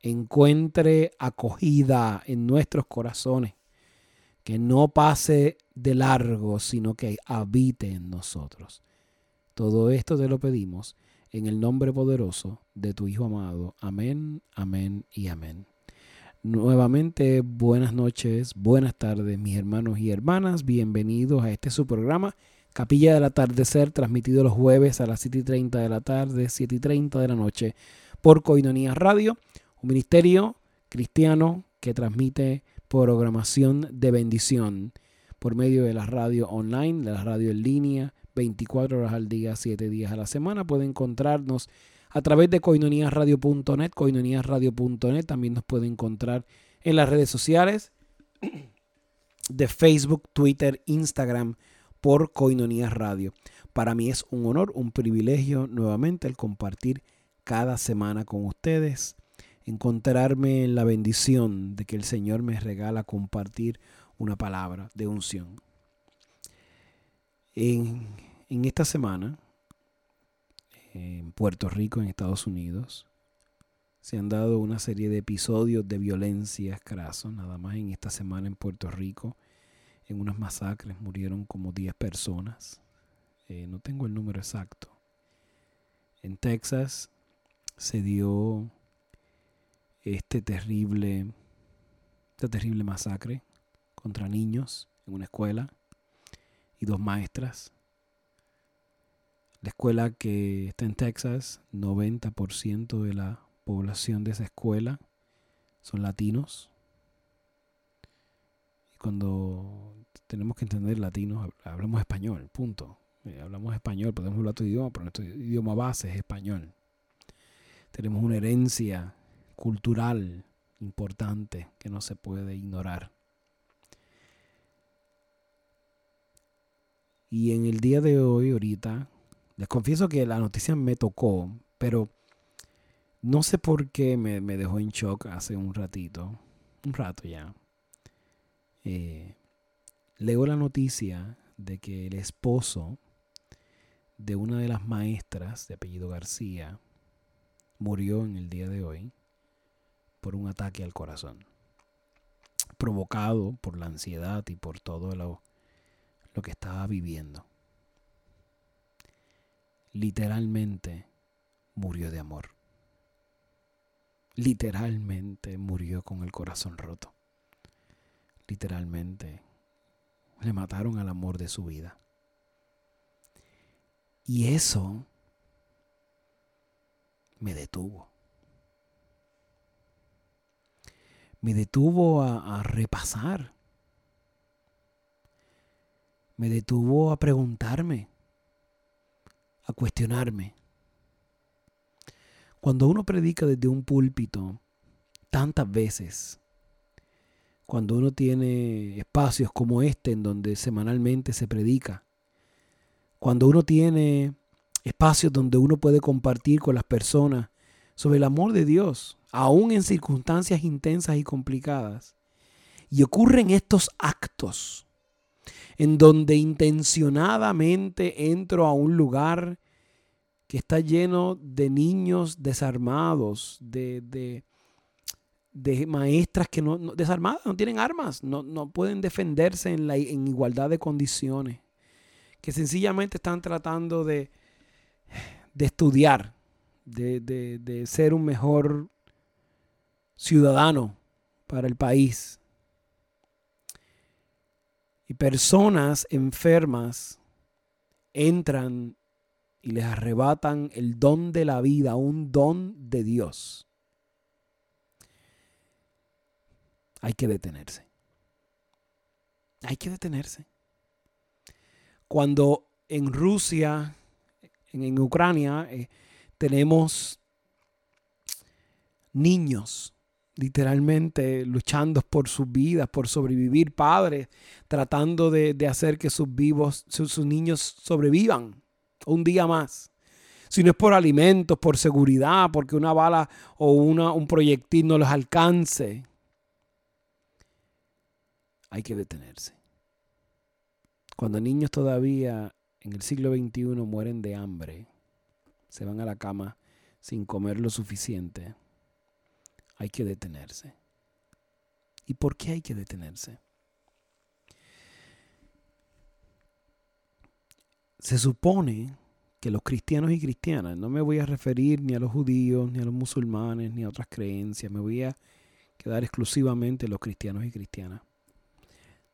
encuentre acogida en nuestros corazones, que no pase de largo, sino que habite en nosotros. Todo esto te lo pedimos en el nombre poderoso de tu Hijo amado. Amén, amén y amén. Nuevamente, buenas noches, buenas tardes, mis hermanos y hermanas. Bienvenidos a este su programa, Capilla del Atardecer, transmitido los jueves a las 7 y 30 de la tarde, 7 y 30 de la noche, por Coinonía Radio, un ministerio cristiano que transmite programación de bendición por medio de la radio online, de la radio en línea, 24 horas al día, 7 días a la semana. Puede encontrarnos a través de coinoniasradio.net, coinoniasradio.net. También nos puede encontrar en las redes sociales de Facebook, Twitter, Instagram por Coinonías Radio. Para mí es un honor, un privilegio nuevamente el compartir cada semana con ustedes, encontrarme en la bendición de que el Señor me regala compartir una palabra de unción. En, en esta semana, en Puerto Rico, en Estados Unidos, se han dado una serie de episodios de violencia escasos, nada más en esta semana en Puerto Rico en unas masacres murieron como 10 personas. Eh, no tengo el número exacto. En Texas se dio este terrible, esta terrible masacre contra niños en una escuela y dos maestras. La escuela que está en Texas, 90% de la población de esa escuela son latinos. Y cuando tenemos que entender latinos, hablamos español, punto. Eh, hablamos español, podemos hablar otro idioma, pero nuestro idioma base es español. Tenemos una herencia cultural importante que no se puede ignorar. Y en el día de hoy, ahorita, les confieso que la noticia me tocó, pero no sé por qué me, me dejó en shock hace un ratito, un rato ya. Eh, leo la noticia de que el esposo de una de las maestras de apellido García murió en el día de hoy por un ataque al corazón, provocado por la ansiedad y por todo lo, lo que estaba viviendo. Literalmente murió de amor. Literalmente murió con el corazón roto. Literalmente le mataron al amor de su vida. Y eso me detuvo. Me detuvo a, repasar. Me detuvo a preguntarme, a cuestionarme. Cuando uno predica desde un púlpito tantas veces, cuando uno tiene espacios como este en donde semanalmente se predica, cuando uno tiene espacios donde uno puede compartir con las personas sobre el amor de Dios, aún en circunstancias intensas y complicadas, y ocurren estos actos en donde intencionadamente entro a un lugar que está lleno de niños desarmados, de, de, maestras que no, desarmadas, no tienen armas, no, pueden defenderse en, la, en igualdad de condiciones, que sencillamente están tratando de, de estudiar, de, de ser un mejor ciudadano para el país. Y personas enfermas entran y les arrebatan el don de la vida, un don de Dios. hay que detenerse. Hay que detenerse. Cuando en Rusia, en, Ucrania, eh, tenemos niños literalmente luchando por sus vidas, por sobrevivir, padres tratando de, hacer que sus vivos, sus, niños sobrevivan un día más. Si no es por alimentos, por seguridad, porque una bala o una, un proyectil no los alcance hay que detenerse. Cuando niños todavía en el siglo XXI mueren de hambre, se van a la cama sin comer lo suficiente, hay que detenerse. ¿Y por qué hay que detenerse? Se supone que los cristianos y cristianas, no me voy a referir ni a los judíos, ni a los musulmanes, ni a otras creencias, me voy a quedar exclusivamente en los cristianos y cristianas.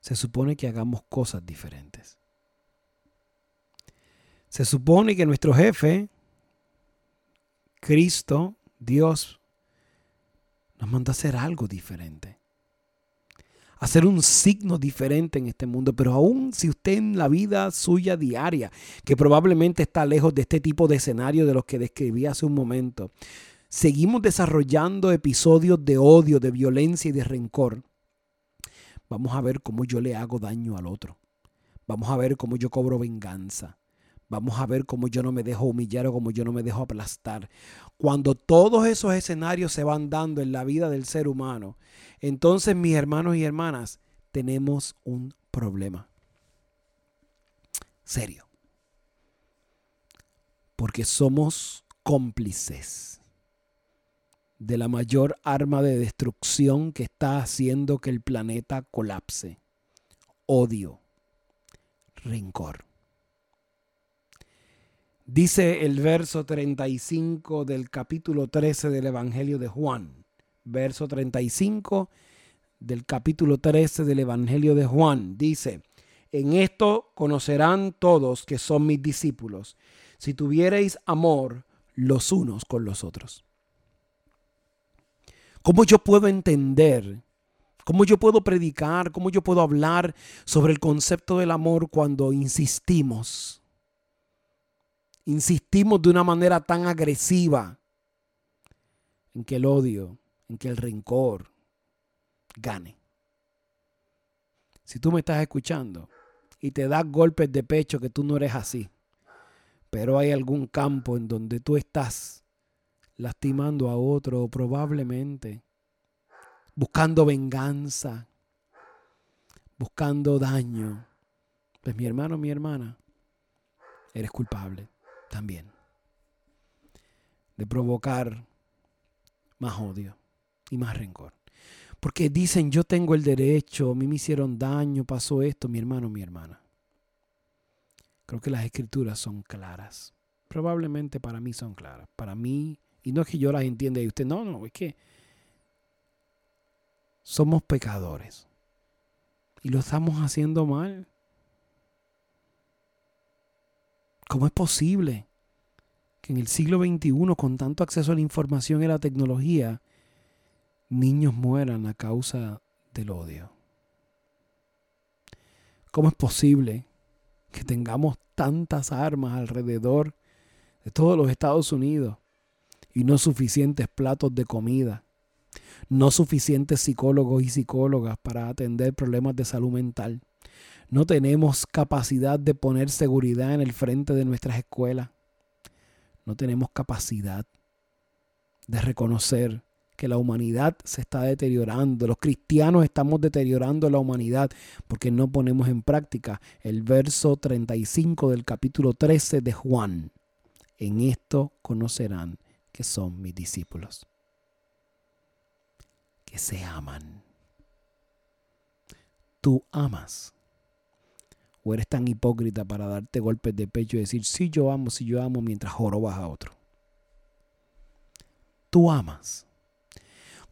Se supone que hagamos cosas diferentes. Se supone que nuestro jefe, Cristo, Dios, nos manda a hacer algo diferente. Hacer un signo diferente en este mundo. Pero aún si usted en la vida suya diaria, que probablemente está lejos de este tipo de escenario de los que describí hace un momento, seguimos desarrollando episodios de odio, de violencia y de rencor, vamos a ver cómo yo le hago daño al otro. Vamos a ver cómo yo cobro venganza. Vamos a ver cómo yo no me dejo humillar o cómo yo no me dejo aplastar. Cuando todos esos escenarios se van dando en la vida del ser humano, entonces mis hermanos y hermanas, tenemos un problema. Serio. Porque somos cómplices de la mayor arma de destrucción que está haciendo que el planeta colapse. Odio, rencor. Dice el verso 35 del capítulo 13 del Evangelio de Juan. Verso 35 del capítulo 13 del Evangelio de Juan. Dice, en esto conocerán todos que son mis discípulos, si tuviereis amor los unos con los otros. ¿Cómo yo puedo entender? ¿Cómo yo puedo predicar? ¿Cómo yo puedo hablar sobre el concepto del amor cuando insistimos insistimos de una manera tan agresiva en que el odio, en que el rencor gane. Si tú me estás escuchando y te das golpes de pecho que tú no eres así, pero hay algún campo en donde tú estás lastimando a otro o probablemente buscando venganza, buscando daño, pues mi hermano, mi hermana, eres culpable también de provocar más odio y más rencor. Porque dicen, yo tengo el derecho, a mí me hicieron daño, pasó esto, mi hermano, mi hermana. Creo que las escrituras son claras. Probablemente para mí son claras. Para mí, y no es que yo las entienda y usted, no, no, es que somos pecadores. Y lo estamos haciendo mal. ¿Cómo es posible que en el siglo XXI, con tanto acceso a la información y la tecnología, niños mueran a causa del odio? ¿Cómo es posible que tengamos tantas armas alrededor de todos los Estados Unidos y no suficientes platos de comida? No suficientes psicólogos y psicólogas para atender problemas de salud mental no tenemos capacidad de poner seguridad en el frente de nuestras escuelas. No tenemos capacidad de reconocer que la humanidad se está deteriorando. Los cristianos estamos deteriorando la humanidad porque no ponemos en práctica el verso 35 del capítulo 13 de Juan. En esto conocerán que son mis discípulos. Que se aman. Tú amas ¿O eres tan hipócrita para darte golpes de pecho y decir, sí, yo amo, sí, yo amo, mientras jorobas a otro? Tú amas.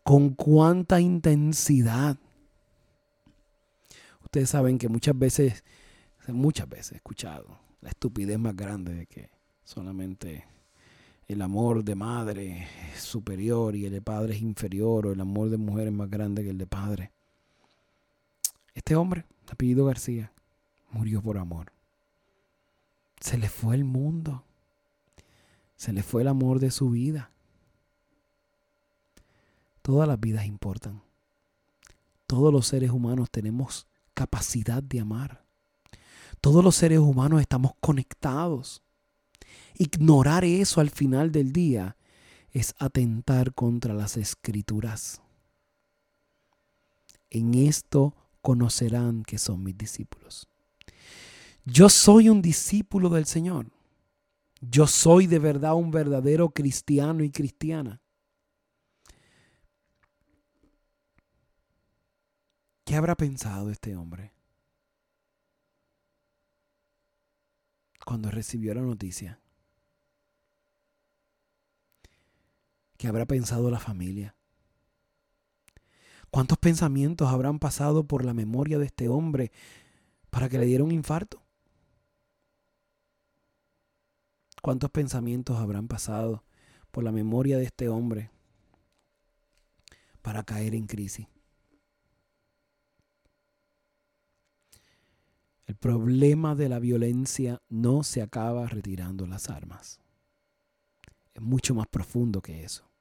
¿Con cuánta intensidad? Ustedes saben que muchas veces, muchas veces he escuchado la estupidez más grande de que solamente el amor de madre es superior y el de padre es inferior o el amor de mujer es más grande que el de padre. Este hombre, apellido García, murió por amor. Se le fue el mundo. Se le fue el amor de su vida. Todas las vidas importan. Todos los seres humanos tenemos capacidad de amar. Todos los seres humanos estamos conectados. Ignorar eso al final del día es atentar contra las escrituras. En esto conocerán que son mis discípulos. Yo soy un discípulo del Señor. Yo soy de verdad un verdadero cristiano y cristiana. ¿Qué habrá pensado este hombre cuando recibió la noticia? ¿Qué habrá pensado la familia? ¿Cuántos pensamientos habrán pasado por la memoria de este hombre para que le diera un infarto? ¿Cuántos pensamientos habrán pasado por la memoria de este hombre para caer en crisis? El problema de la violencia no se acaba retirando las armas. Es mucho más profundo que eso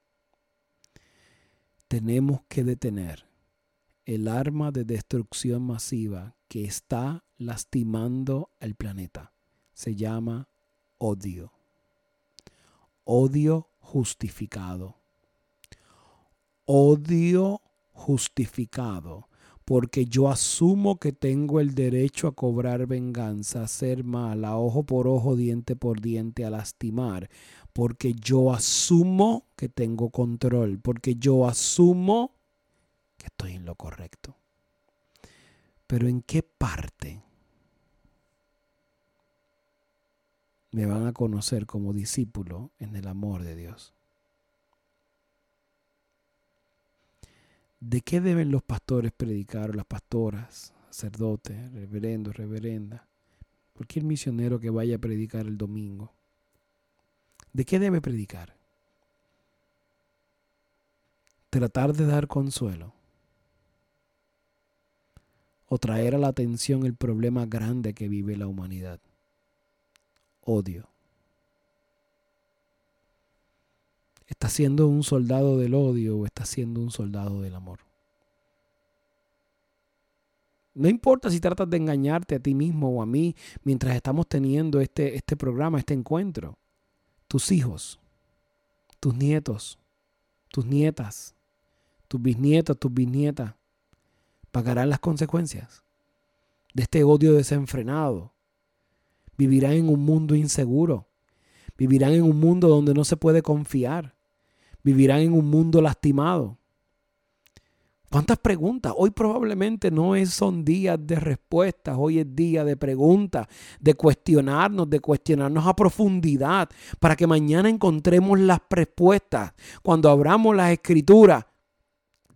tenemos que detener el arma de destrucción masiva que está lastimando el planeta. Se llama odio. Odio justificado. Odio justificado porque yo asumo que tengo el derecho a cobrar venganza, a hacer mal, a ojo por ojo, diente por diente, a lastimar, porque yo asumo que tengo control, porque yo asumo que estoy en lo correcto. Pero ¿en qué parte me van a conocer como discípulo en el amor de Dios? ¿De qué deben los pastores predicar o las pastoras, sacerdotes, reverendos, reverenda? Cualquier misionero que vaya a predicar el domingo ¿De qué debe predicar? Tratar de dar consuelo. O traer a la atención el problema grande que vive la humanidad. Odio. ¿Está siendo un soldado del odio o está siendo un soldado del amor? No importa si tratas de engañarte a ti mismo o a mí mientras estamos teniendo este, este programa, este encuentro tus hijos, tus nietos, tus nietas, tus bisnietos, tus bisnietas, pagarán las consecuencias de este odio desenfrenado. Vivirán en un mundo inseguro. Vivirán en un mundo donde no se puede confiar. Vivirán en un mundo lastimado. ¿Cuántas preguntas? Hoy probablemente no son días de respuestas, hoy es día de preguntas, de cuestionarnos, de cuestionarnos a profundidad, para que mañana encontremos las respuestas. Cuando abramos las escrituras,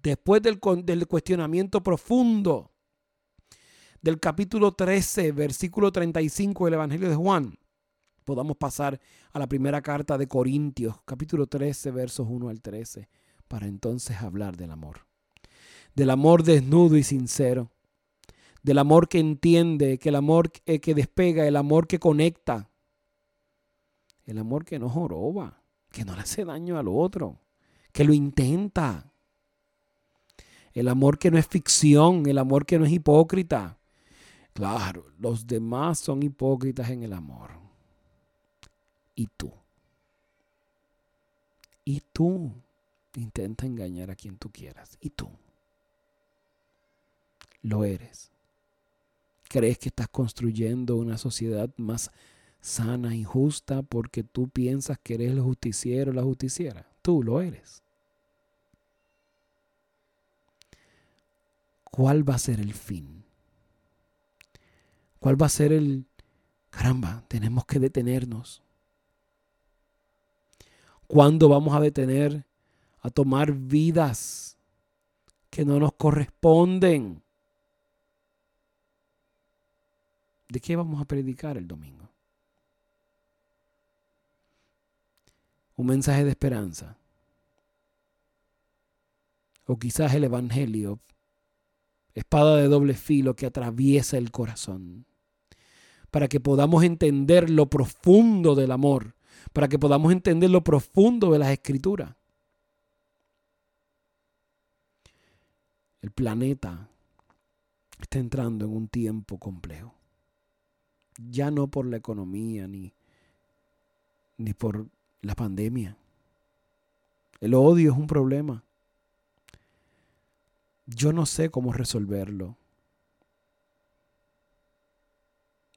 después del, del cuestionamiento profundo del capítulo 13, versículo 35 del Evangelio de Juan, podamos pasar a la primera carta de Corintios, capítulo 13, versos 1 al 13, para entonces hablar del amor del amor desnudo y sincero, del amor que entiende, que el amor eh, que despega, el amor que conecta, el amor que no joroba, que no le hace daño al otro, que lo intenta. El amor que no es ficción, el amor que no es hipócrita. Claro, los demás son hipócritas en el amor. ¿Y tú? ¿Y tú? Intenta engañar a quien tú quieras. ¿Y tú? lo eres. ¿Crees que estás construyendo una sociedad más sana y justa porque tú piensas que eres el justiciero o la justiciera? Tú lo eres. ¿Cuál va a ser el fin? ¿Cuál va a ser el... Caramba, tenemos que detenernos. ¿Cuándo vamos a detener a tomar vidas que no nos corresponden? ¿De qué vamos a predicar el domingo? Un mensaje de esperanza. O quizás el Evangelio, espada de doble filo que atraviesa el corazón. Para que podamos entender lo profundo del amor. Para que podamos entender lo profundo de las escrituras. El planeta está entrando en un tiempo complejo ya no por la economía ni, ni por la pandemia. El odio es un problema. Yo no sé cómo resolverlo.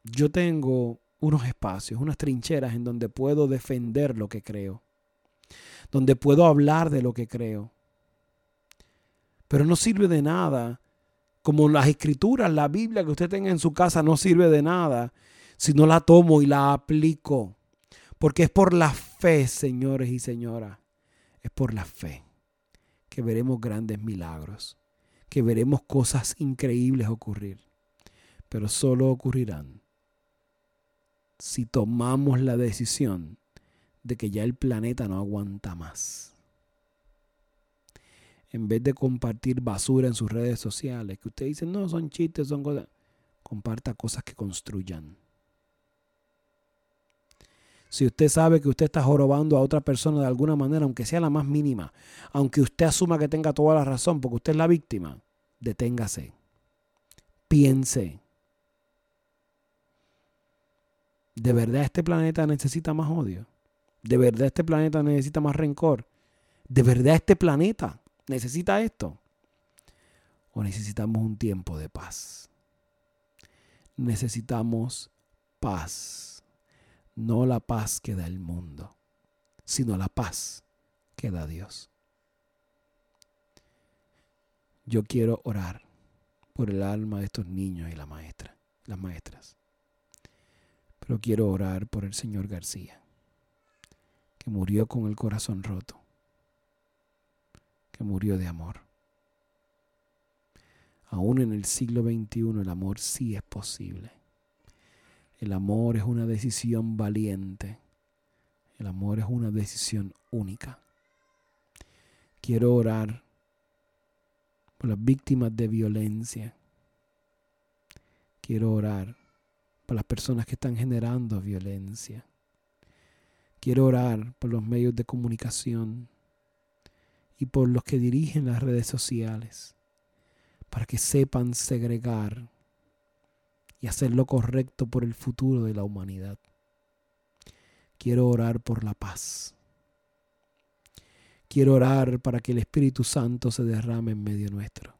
Yo tengo unos espacios, unas trincheras en donde puedo defender lo que creo, donde puedo hablar de lo que creo. Pero no sirve de nada como las escrituras, la Biblia que usted tenga en su casa no sirve de nada si no la tomo y la aplico. Porque es por la fe, señores y señoras, es por la fe que veremos grandes milagros, que veremos cosas increíbles ocurrir, pero solo ocurrirán si tomamos la decisión de que ya el planeta no aguanta más. En vez de compartir basura en sus redes sociales, que usted dice, no, son chistes, son cosas, comparta cosas que construyan. Si usted sabe que usted está jorobando a otra persona de alguna manera, aunque sea la más mínima, aunque usted asuma que tenga toda la razón porque usted es la víctima, deténgase. Piense. ¿De verdad este planeta necesita más odio? ¿De verdad este planeta necesita más rencor? ¿De verdad este planeta necesita esto? ¿O necesitamos un tiempo de paz? Necesitamos paz. No la paz que da el mundo, sino la paz que da Dios. Yo quiero orar por el alma de estos niños y la maestra, las maestras. Pero quiero orar por el señor García que murió con el corazón roto, que murió de amor. Aún en el siglo XXI el amor sí es posible. El amor es una decisión valiente. El amor es una decisión única. Quiero orar por las víctimas de violencia. Quiero orar por las personas que están generando violencia. Quiero orar por los medios de comunicación y por los que dirigen las redes sociales para que sepan segregar y hacer lo correcto por el futuro de la humanidad. Quiero orar por la paz. Quiero orar para que el Espíritu Santo se derrame en medio nuestro.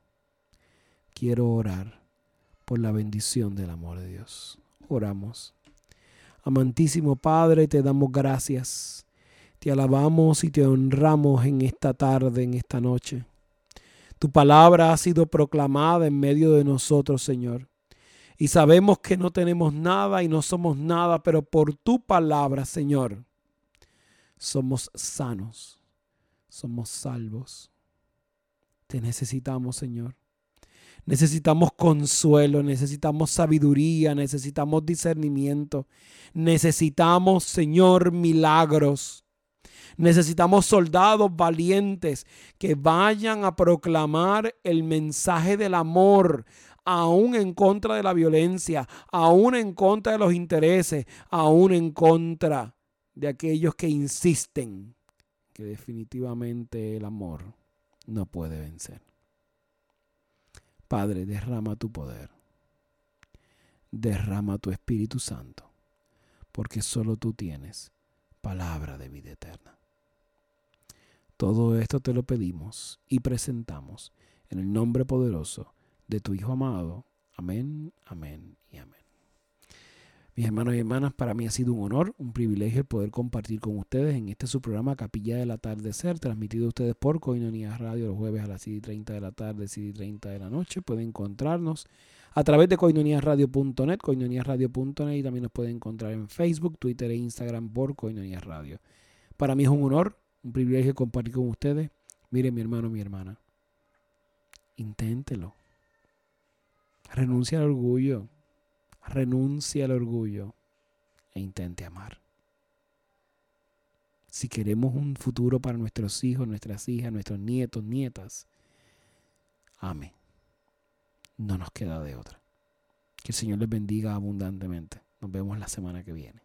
Quiero orar por la bendición del amor de Dios. Oramos. Amantísimo Padre, te damos gracias. Te alabamos y te honramos en esta tarde, en esta noche. Tu palabra ha sido proclamada en medio de nosotros, Señor. Y sabemos que no tenemos nada y no somos nada, pero por tu palabra, Señor, somos sanos, somos salvos. Te necesitamos, Señor. Necesitamos consuelo, necesitamos sabiduría, necesitamos discernimiento. Necesitamos, Señor, milagros. Necesitamos soldados valientes que vayan a proclamar el mensaje del amor, aún en contra de la violencia, aún en contra de los intereses, aún en contra de aquellos que insisten que definitivamente el amor no puede vencer. Padre, derrama tu poder. Derrama tu Espíritu Santo, porque solo tú tienes palabra de vida eterna. Todo esto te lo pedimos y presentamos en el nombre poderoso de tu Hijo amado. Amén, amén y amén. Mis hermanos y hermanas, para mí ha sido un honor, un privilegio poder compartir con ustedes en este su programa Capilla del Atardecer, transmitido a ustedes por Coinonía Radio los jueves a las 7 y 30 de la tarde, 7 y 30 de la noche. Pueden encontrarnos a través de coinoniasradio.net, coinoniasradio.net y también nos pueden encontrar en Facebook, Twitter e Instagram por Coinonias Radio. Para mí es un honor, un privilegio compartir con ustedes. Miren, mi hermano, mi hermana, inténtelo. Renuncia al orgullo renuncia al orgullo e intente amar. Si queremos un futuro para nuestros hijos, nuestras hijas, nuestros nietos, nietas, ame. No nos queda de otra. Que el Señor les bendiga abundantemente. Nos vemos la semana que viene.